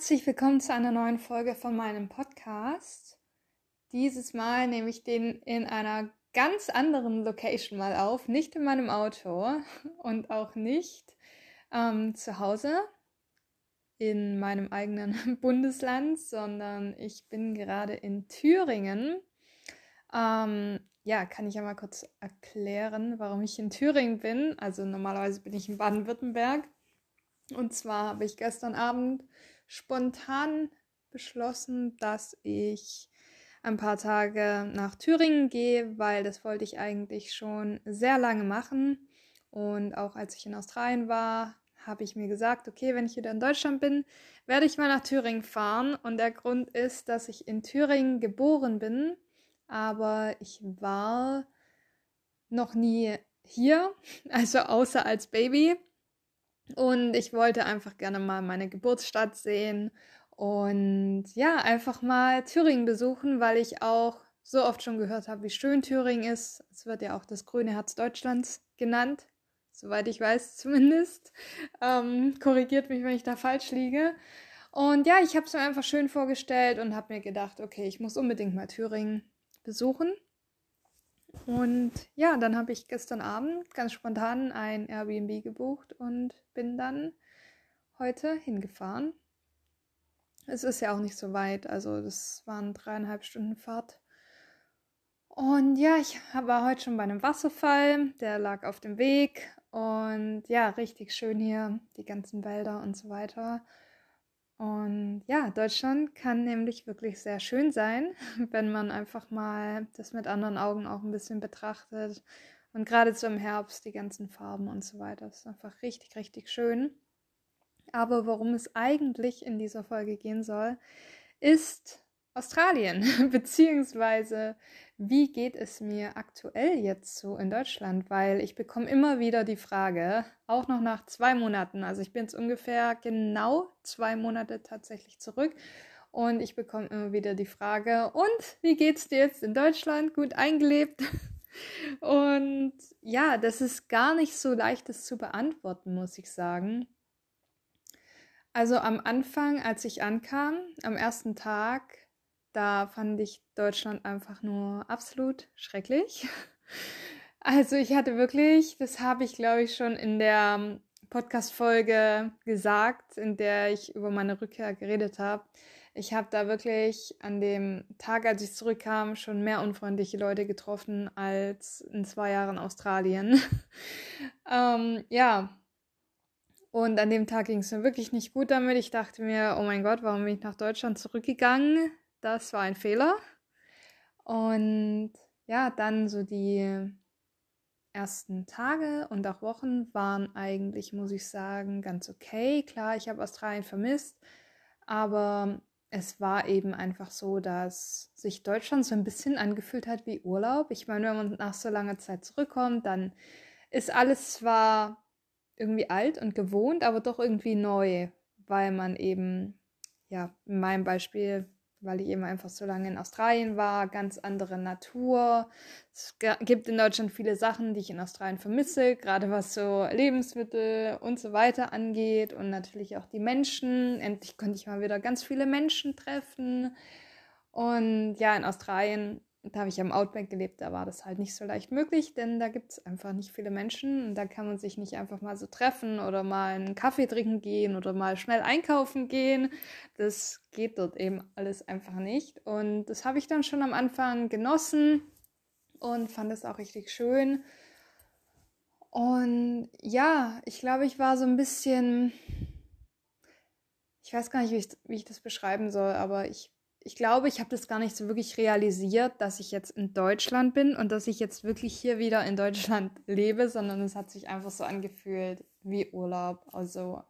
herzlich willkommen zu einer neuen Folge von meinem Podcast. Dieses Mal nehme ich den in einer ganz anderen Location mal auf, nicht in meinem Auto und auch nicht ähm, zu Hause in meinem eigenen Bundesland, sondern ich bin gerade in Thüringen. Ähm, ja, kann ich ja mal kurz erklären, warum ich in Thüringen bin. Also normalerweise bin ich in Baden-Württemberg. Und zwar habe ich gestern Abend spontan beschlossen, dass ich ein paar Tage nach Thüringen gehe, weil das wollte ich eigentlich schon sehr lange machen. Und auch als ich in Australien war, habe ich mir gesagt, okay, wenn ich wieder in Deutschland bin, werde ich mal nach Thüringen fahren. Und der Grund ist, dass ich in Thüringen geboren bin, aber ich war noch nie hier, also außer als Baby. Und ich wollte einfach gerne mal meine Geburtsstadt sehen und ja, einfach mal Thüringen besuchen, weil ich auch so oft schon gehört habe, wie schön Thüringen ist. Es wird ja auch das grüne Herz Deutschlands genannt, soweit ich weiß zumindest. Ähm, korrigiert mich, wenn ich da falsch liege. Und ja, ich habe es mir einfach schön vorgestellt und habe mir gedacht, okay, ich muss unbedingt mal Thüringen besuchen. Und ja, dann habe ich gestern Abend ganz spontan ein Airbnb gebucht und bin dann heute hingefahren. Es ist ja auch nicht so weit, also das waren dreieinhalb Stunden Fahrt. Und ja, ich war heute schon bei einem Wasserfall, der lag auf dem Weg. Und ja, richtig schön hier, die ganzen Wälder und so weiter. Und ja, Deutschland kann nämlich wirklich sehr schön sein, wenn man einfach mal das mit anderen Augen auch ein bisschen betrachtet. Und gerade so im Herbst die ganzen Farben und so weiter. Das ist einfach richtig, richtig schön. Aber worum es eigentlich in dieser Folge gehen soll, ist Australien, beziehungsweise wie geht es mir aktuell jetzt so in Deutschland? Weil ich bekomme immer wieder die Frage, auch noch nach zwei Monaten, also ich bin jetzt ungefähr genau zwei Monate tatsächlich zurück und ich bekomme immer wieder die Frage, und wie geht's dir jetzt in Deutschland? Gut eingelebt? Und ja, das ist gar nicht so leicht, das zu beantworten, muss ich sagen. Also am Anfang, als ich ankam, am ersten Tag, da fand ich Deutschland einfach nur absolut schrecklich. Also ich hatte wirklich, das habe ich glaube ich schon in der Podcast-Folge gesagt, in der ich über meine Rückkehr geredet habe. Ich habe da wirklich an dem Tag, als ich zurückkam, schon mehr unfreundliche Leute getroffen als in zwei Jahren Australien. ähm, ja, und an dem Tag ging es mir wirklich nicht gut damit. Ich dachte mir, oh mein Gott, warum bin ich nach Deutschland zurückgegangen? Das war ein Fehler. Und ja, dann so die ersten Tage und auch Wochen waren eigentlich, muss ich sagen, ganz okay. Klar, ich habe Australien vermisst, aber es war eben einfach so, dass sich Deutschland so ein bisschen angefühlt hat wie Urlaub. Ich meine, wenn man nach so langer Zeit zurückkommt, dann ist alles zwar irgendwie alt und gewohnt, aber doch irgendwie neu, weil man eben, ja, in meinem Beispiel weil ich eben einfach so lange in Australien war, ganz andere Natur. Es gibt in Deutschland viele Sachen, die ich in Australien vermisse, gerade was so Lebensmittel und so weiter angeht und natürlich auch die Menschen. Endlich konnte ich mal wieder ganz viele Menschen treffen. Und ja, in Australien da habe ich am Outback gelebt, da war das halt nicht so leicht möglich, denn da gibt es einfach nicht viele Menschen und da kann man sich nicht einfach mal so treffen oder mal einen Kaffee trinken gehen oder mal schnell einkaufen gehen. Das geht dort eben alles einfach nicht. Und das habe ich dann schon am Anfang genossen und fand es auch richtig schön. Und ja, ich glaube, ich war so ein bisschen, ich weiß gar nicht, wie ich, wie ich das beschreiben soll, aber ich ich glaube, ich habe das gar nicht so wirklich realisiert, dass ich jetzt in Deutschland bin und dass ich jetzt wirklich hier wieder in Deutschland lebe, sondern es hat sich einfach so angefühlt wie Urlaub. Also,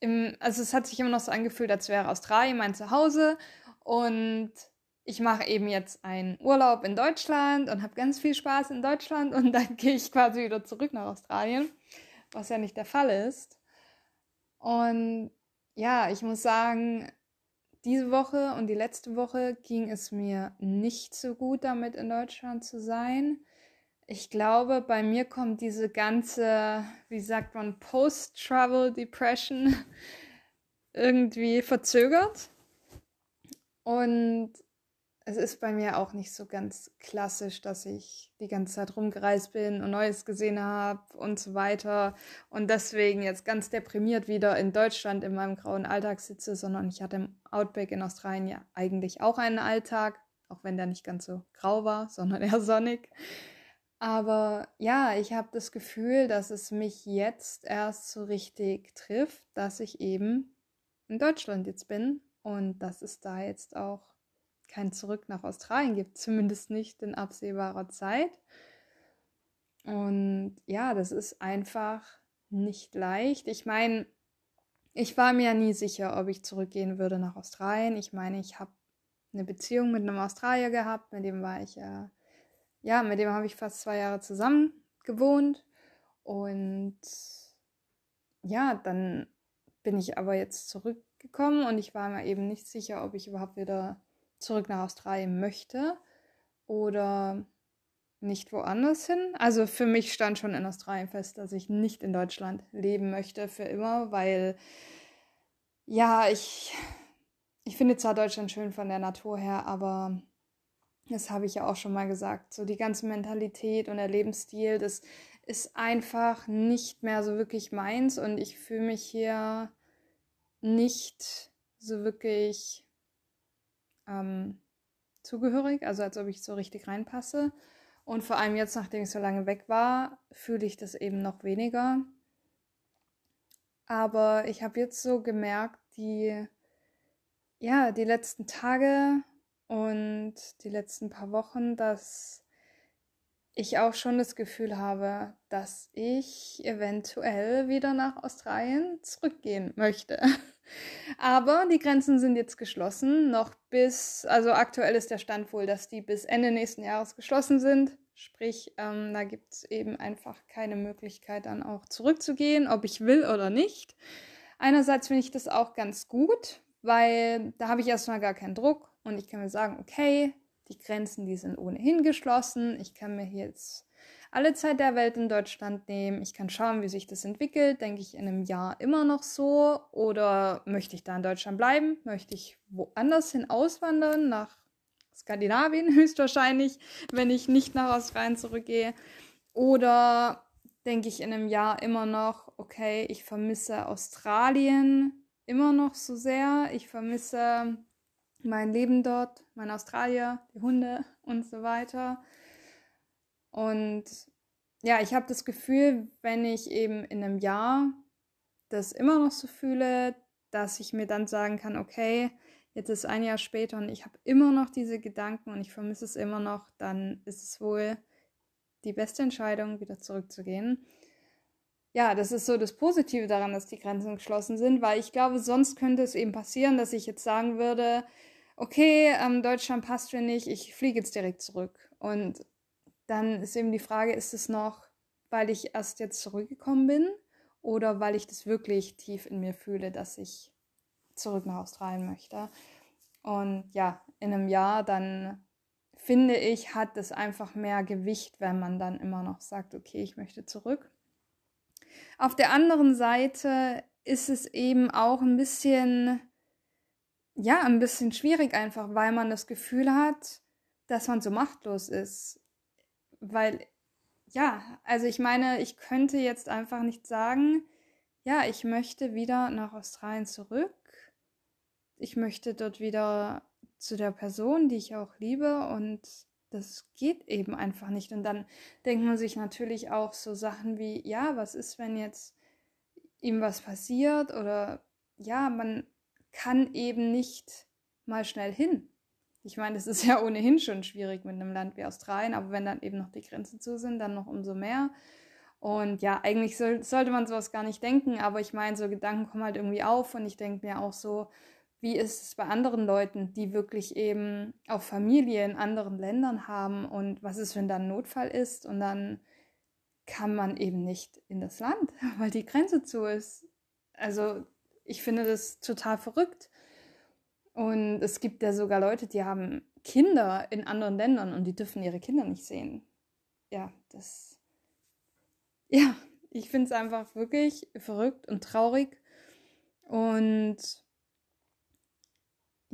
im, also es hat sich immer noch so angefühlt, als wäre Australien mein Zuhause und ich mache eben jetzt einen Urlaub in Deutschland und habe ganz viel Spaß in Deutschland und dann gehe ich quasi wieder zurück nach Australien, was ja nicht der Fall ist. Und ja, ich muss sagen, diese Woche und die letzte Woche ging es mir nicht so gut damit in Deutschland zu sein. Ich glaube, bei mir kommt diese ganze, wie sagt man, Post-Travel Depression irgendwie verzögert. Und es ist bei mir auch nicht so ganz klassisch, dass ich die ganze Zeit rumgereist bin und Neues gesehen habe und so weiter und deswegen jetzt ganz deprimiert wieder in Deutschland in meinem grauen Alltag sitze, sondern ich hatte im Outback in Australien ja eigentlich auch einen Alltag, auch wenn der nicht ganz so grau war, sondern eher sonnig. Aber ja, ich habe das Gefühl, dass es mich jetzt erst so richtig trifft, dass ich eben in Deutschland jetzt bin und dass es da jetzt auch kein Zurück nach Australien gibt, zumindest nicht in absehbarer Zeit. Und ja, das ist einfach nicht leicht. Ich meine, ich war mir nie sicher, ob ich zurückgehen würde nach Australien. Ich meine, ich habe eine Beziehung mit einem Australier gehabt, mit dem war ich ja, ja, mit dem habe ich fast zwei Jahre zusammen gewohnt. Und ja, dann bin ich aber jetzt zurückgekommen und ich war mir eben nicht sicher, ob ich überhaupt wieder zurück nach Australien möchte oder nicht woanders hin. Also für mich stand schon in Australien fest, dass ich nicht in Deutschland leben möchte für immer, weil ja, ich, ich finde zwar Deutschland schön von der Natur her, aber das habe ich ja auch schon mal gesagt, so die ganze Mentalität und der Lebensstil, das ist einfach nicht mehr so wirklich meins und ich fühle mich hier nicht so wirklich ähm, zugehörig, also als ob ich so richtig reinpasse. Und vor allem jetzt, nachdem ich so lange weg war, fühle ich das eben noch weniger. Aber ich habe jetzt so gemerkt, die, ja, die letzten Tage und die letzten paar Wochen, dass ich auch schon das Gefühl habe, dass ich eventuell wieder nach Australien zurückgehen möchte. Aber die Grenzen sind jetzt geschlossen, noch bis, also aktuell ist der Stand wohl, dass die bis Ende nächsten Jahres geschlossen sind. Sprich, ähm, da gibt es eben einfach keine Möglichkeit, dann auch zurückzugehen, ob ich will oder nicht. Einerseits finde ich das auch ganz gut, weil da habe ich erstmal gar keinen Druck und ich kann mir sagen, okay, die Grenzen, die sind ohnehin geschlossen. Ich kann mir jetzt alle Zeit der Welt in Deutschland nehmen. Ich kann schauen, wie sich das entwickelt. Denke ich in einem Jahr immer noch so? Oder möchte ich da in Deutschland bleiben? Möchte ich woanders hin auswandern? Nach Skandinavien höchstwahrscheinlich, wenn ich nicht nach Australien zurückgehe. Oder denke ich in einem Jahr immer noch, okay, ich vermisse Australien immer noch so sehr. Ich vermisse mein Leben dort, mein Australier, die Hunde und so weiter. Und ja, ich habe das Gefühl, wenn ich eben in einem Jahr das immer noch so fühle, dass ich mir dann sagen kann, okay, jetzt ist ein Jahr später und ich habe immer noch diese Gedanken und ich vermisse es immer noch, dann ist es wohl die beste Entscheidung, wieder zurückzugehen. Ja, das ist so das Positive daran, dass die Grenzen geschlossen sind, weil ich glaube, sonst könnte es eben passieren, dass ich jetzt sagen würde, okay, ähm, Deutschland passt mir nicht, ich fliege jetzt direkt zurück. Und dann ist eben die Frage, ist es noch, weil ich erst jetzt zurückgekommen bin oder weil ich das wirklich tief in mir fühle, dass ich zurück nach Australien möchte. Und ja, in einem Jahr dann finde ich, hat es einfach mehr Gewicht, wenn man dann immer noch sagt, okay, ich möchte zurück. Auf der anderen Seite ist es eben auch ein bisschen ja, ein bisschen schwierig einfach, weil man das Gefühl hat, dass man so machtlos ist. Weil, ja, also ich meine, ich könnte jetzt einfach nicht sagen, ja, ich möchte wieder nach Australien zurück. Ich möchte dort wieder zu der Person, die ich auch liebe und das geht eben einfach nicht. Und dann denkt man sich natürlich auch so Sachen wie, ja, was ist, wenn jetzt ihm was passiert oder ja, man kann eben nicht mal schnell hin. Ich meine, es ist ja ohnehin schon schwierig mit einem Land wie Australien, aber wenn dann eben noch die Grenzen zu sind, dann noch umso mehr. Und ja, eigentlich soll, sollte man sowas gar nicht denken, aber ich meine, so Gedanken kommen halt irgendwie auf und ich denke mir auch so, wie ist es bei anderen Leuten, die wirklich eben auch Familie in anderen Ländern haben und was ist, wenn da ein Notfall ist und dann kann man eben nicht in das Land, weil die Grenze zu ist. Also ich finde das total verrückt. Und es gibt ja sogar Leute, die haben Kinder in anderen Ländern und die dürfen ihre Kinder nicht sehen. Ja, das. Ja, ich finde es einfach wirklich verrückt und traurig. Und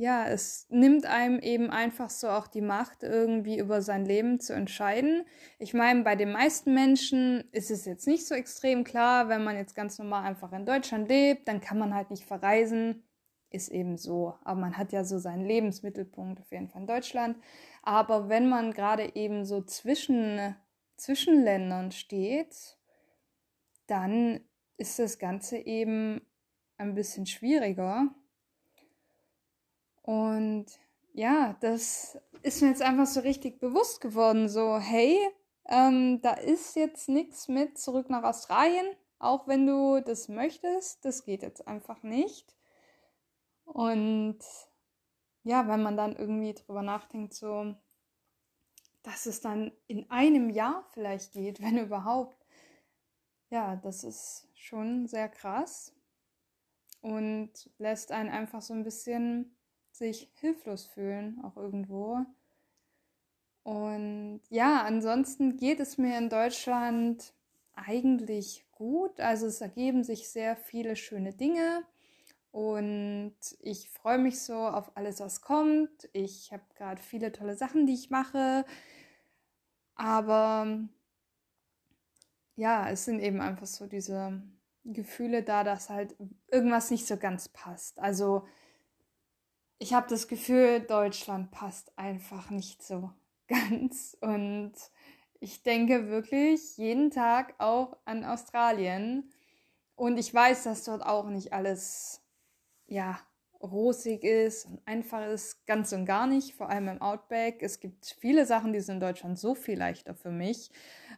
ja, es nimmt einem eben einfach so auch die Macht, irgendwie über sein Leben zu entscheiden. Ich meine, bei den meisten Menschen ist es jetzt nicht so extrem klar, wenn man jetzt ganz normal einfach in Deutschland lebt, dann kann man halt nicht verreisen. Ist eben so. Aber man hat ja so seinen Lebensmittelpunkt auf jeden Fall in Deutschland. Aber wenn man gerade eben so zwischen, zwischen Ländern steht, dann ist das Ganze eben ein bisschen schwieriger. Und ja, das ist mir jetzt einfach so richtig bewusst geworden. So, hey, ähm, da ist jetzt nichts mit zurück nach Australien, auch wenn du das möchtest. Das geht jetzt einfach nicht. Und ja, wenn man dann irgendwie drüber nachdenkt, so, dass es dann in einem Jahr vielleicht geht, wenn überhaupt. Ja, das ist schon sehr krass und lässt einen einfach so ein bisschen sich hilflos fühlen, auch irgendwo. Und ja, ansonsten geht es mir in Deutschland eigentlich gut. Also es ergeben sich sehr viele schöne Dinge und ich freue mich so auf alles, was kommt. Ich habe gerade viele tolle Sachen, die ich mache. Aber ja, es sind eben einfach so diese Gefühle da, dass halt irgendwas nicht so ganz passt. Also ich habe das Gefühl, Deutschland passt einfach nicht so ganz. Und ich denke wirklich jeden Tag auch an Australien. Und ich weiß, dass dort auch nicht alles, ja, rosig ist und einfach ist, ganz und gar nicht, vor allem im Outback. Es gibt viele Sachen, die sind in Deutschland so viel leichter für mich.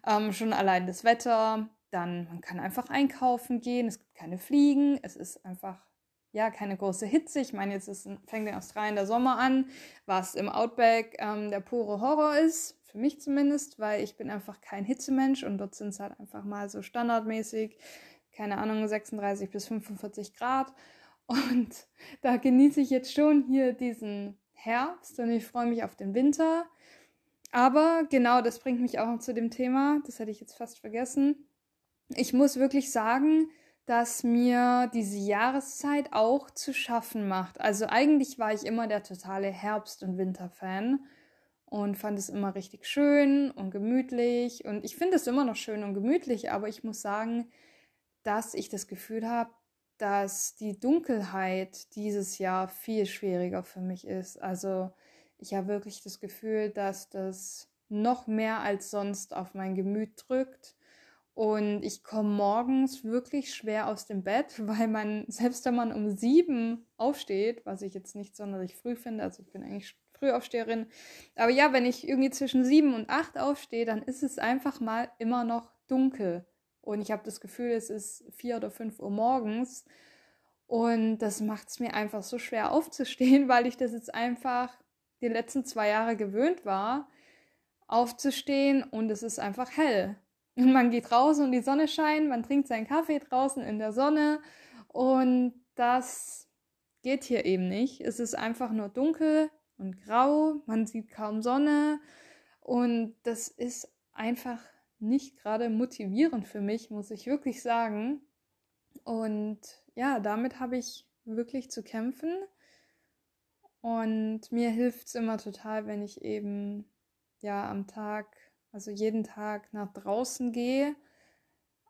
Ähm, schon allein das Wetter, dann man kann einfach einkaufen gehen, es gibt keine Fliegen, es ist einfach ja, keine große Hitze. Ich meine, jetzt ist, fängt in Australien der Sommer an, was im Outback ähm, der pure Horror ist, für mich zumindest, weil ich bin einfach kein Hitzemensch und dort sind es halt einfach mal so standardmäßig, keine Ahnung, 36 bis 45 Grad. Und da genieße ich jetzt schon hier diesen Herbst und ich freue mich auf den Winter. Aber genau, das bringt mich auch noch zu dem Thema, das hätte ich jetzt fast vergessen. Ich muss wirklich sagen, dass mir diese Jahreszeit auch zu schaffen macht. Also eigentlich war ich immer der totale Herbst- und Winterfan und fand es immer richtig schön und gemütlich. Und ich finde es immer noch schön und gemütlich, aber ich muss sagen, dass ich das Gefühl habe, dass die Dunkelheit dieses Jahr viel schwieriger für mich ist. Also ich habe wirklich das Gefühl, dass das noch mehr als sonst auf mein Gemüt drückt und ich komme morgens wirklich schwer aus dem Bett, weil man, selbst wenn man um sieben aufsteht, was ich jetzt nicht sonderlich früh finde, also ich bin eigentlich Frühaufsteherin, aber ja, wenn ich irgendwie zwischen sieben und acht aufstehe, dann ist es einfach mal immer noch dunkel. Und ich habe das Gefühl, es ist vier oder fünf Uhr morgens. Und das macht es mir einfach so schwer aufzustehen, weil ich das jetzt einfach die letzten zwei Jahre gewöhnt war, aufzustehen und es ist einfach hell. Und man geht raus und die Sonne scheint, man trinkt seinen Kaffee draußen in der Sonne und das geht hier eben nicht. Es ist einfach nur dunkel und grau, man sieht kaum Sonne und das ist einfach nicht gerade motivierend für mich, muss ich wirklich sagen. Und ja, damit habe ich wirklich zu kämpfen. Und mir hilft es immer total, wenn ich eben ja am Tag also jeden Tag nach draußen gehe.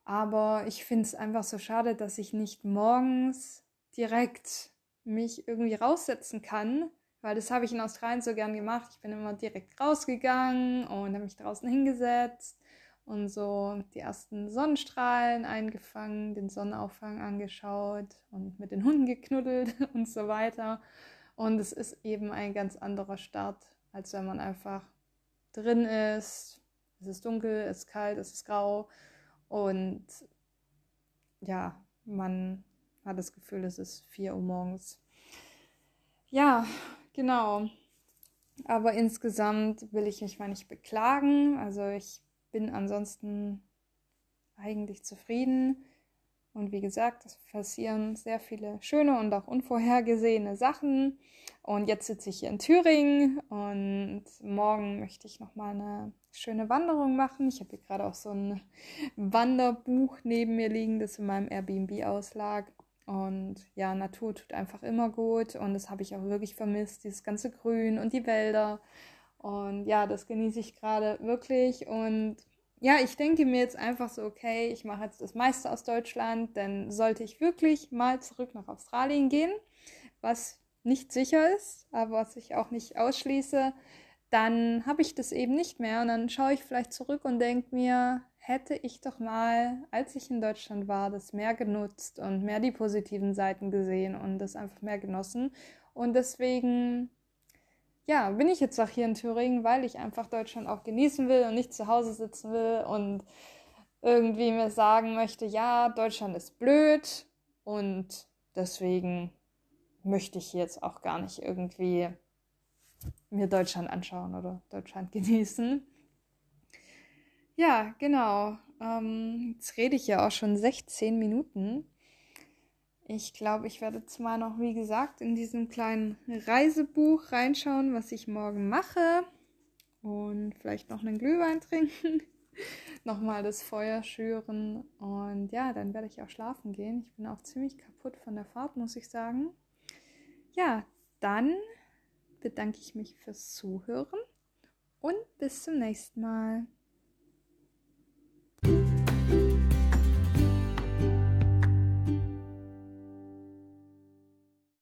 Aber ich finde es einfach so schade, dass ich nicht morgens direkt mich irgendwie raussetzen kann, weil das habe ich in Australien so gern gemacht. Ich bin immer direkt rausgegangen und habe mich draußen hingesetzt und so die ersten Sonnenstrahlen eingefangen, den Sonnenaufgang angeschaut und mit den Hunden geknuddelt und so weiter. Und es ist eben ein ganz anderer Start, als wenn man einfach drin ist, es ist dunkel, es ist kalt, es ist grau und ja, man hat das Gefühl, es ist 4 Uhr morgens. Ja, genau. Aber insgesamt will ich mich mal nicht beklagen. Also ich bin ansonsten eigentlich zufrieden. Und wie gesagt, es passieren sehr viele schöne und auch unvorhergesehene Sachen. Und jetzt sitze ich hier in Thüringen und morgen möchte ich noch mal eine schöne Wanderung machen. Ich habe hier gerade auch so ein Wanderbuch neben mir liegen, das in meinem Airbnb auslag. Und ja, Natur tut einfach immer gut und das habe ich auch wirklich vermisst, dieses ganze Grün und die Wälder. Und ja, das genieße ich gerade wirklich. Und ja, ich denke mir jetzt einfach so, okay, ich mache jetzt das meiste aus Deutschland, denn sollte ich wirklich mal zurück nach Australien gehen, was nicht sicher ist, aber was ich auch nicht ausschließe, dann habe ich das eben nicht mehr und dann schaue ich vielleicht zurück und denke mir, hätte ich doch mal, als ich in Deutschland war, das mehr genutzt und mehr die positiven Seiten gesehen und das einfach mehr genossen. Und deswegen, ja, bin ich jetzt auch hier in Thüringen, weil ich einfach Deutschland auch genießen will und nicht zu Hause sitzen will und irgendwie mir sagen möchte, ja, Deutschland ist blöd und deswegen möchte ich jetzt auch gar nicht irgendwie mir Deutschland anschauen oder Deutschland genießen. Ja, genau. Ähm, jetzt rede ich ja auch schon 16 Minuten. Ich glaube, ich werde mal noch, wie gesagt, in diesem kleinen Reisebuch reinschauen, was ich morgen mache. Und vielleicht noch einen Glühwein trinken. Nochmal das Feuer schüren. Und ja, dann werde ich auch schlafen gehen. Ich bin auch ziemlich kaputt von der Fahrt, muss ich sagen. Ja, dann bedanke ich mich fürs Zuhören und bis zum nächsten Mal.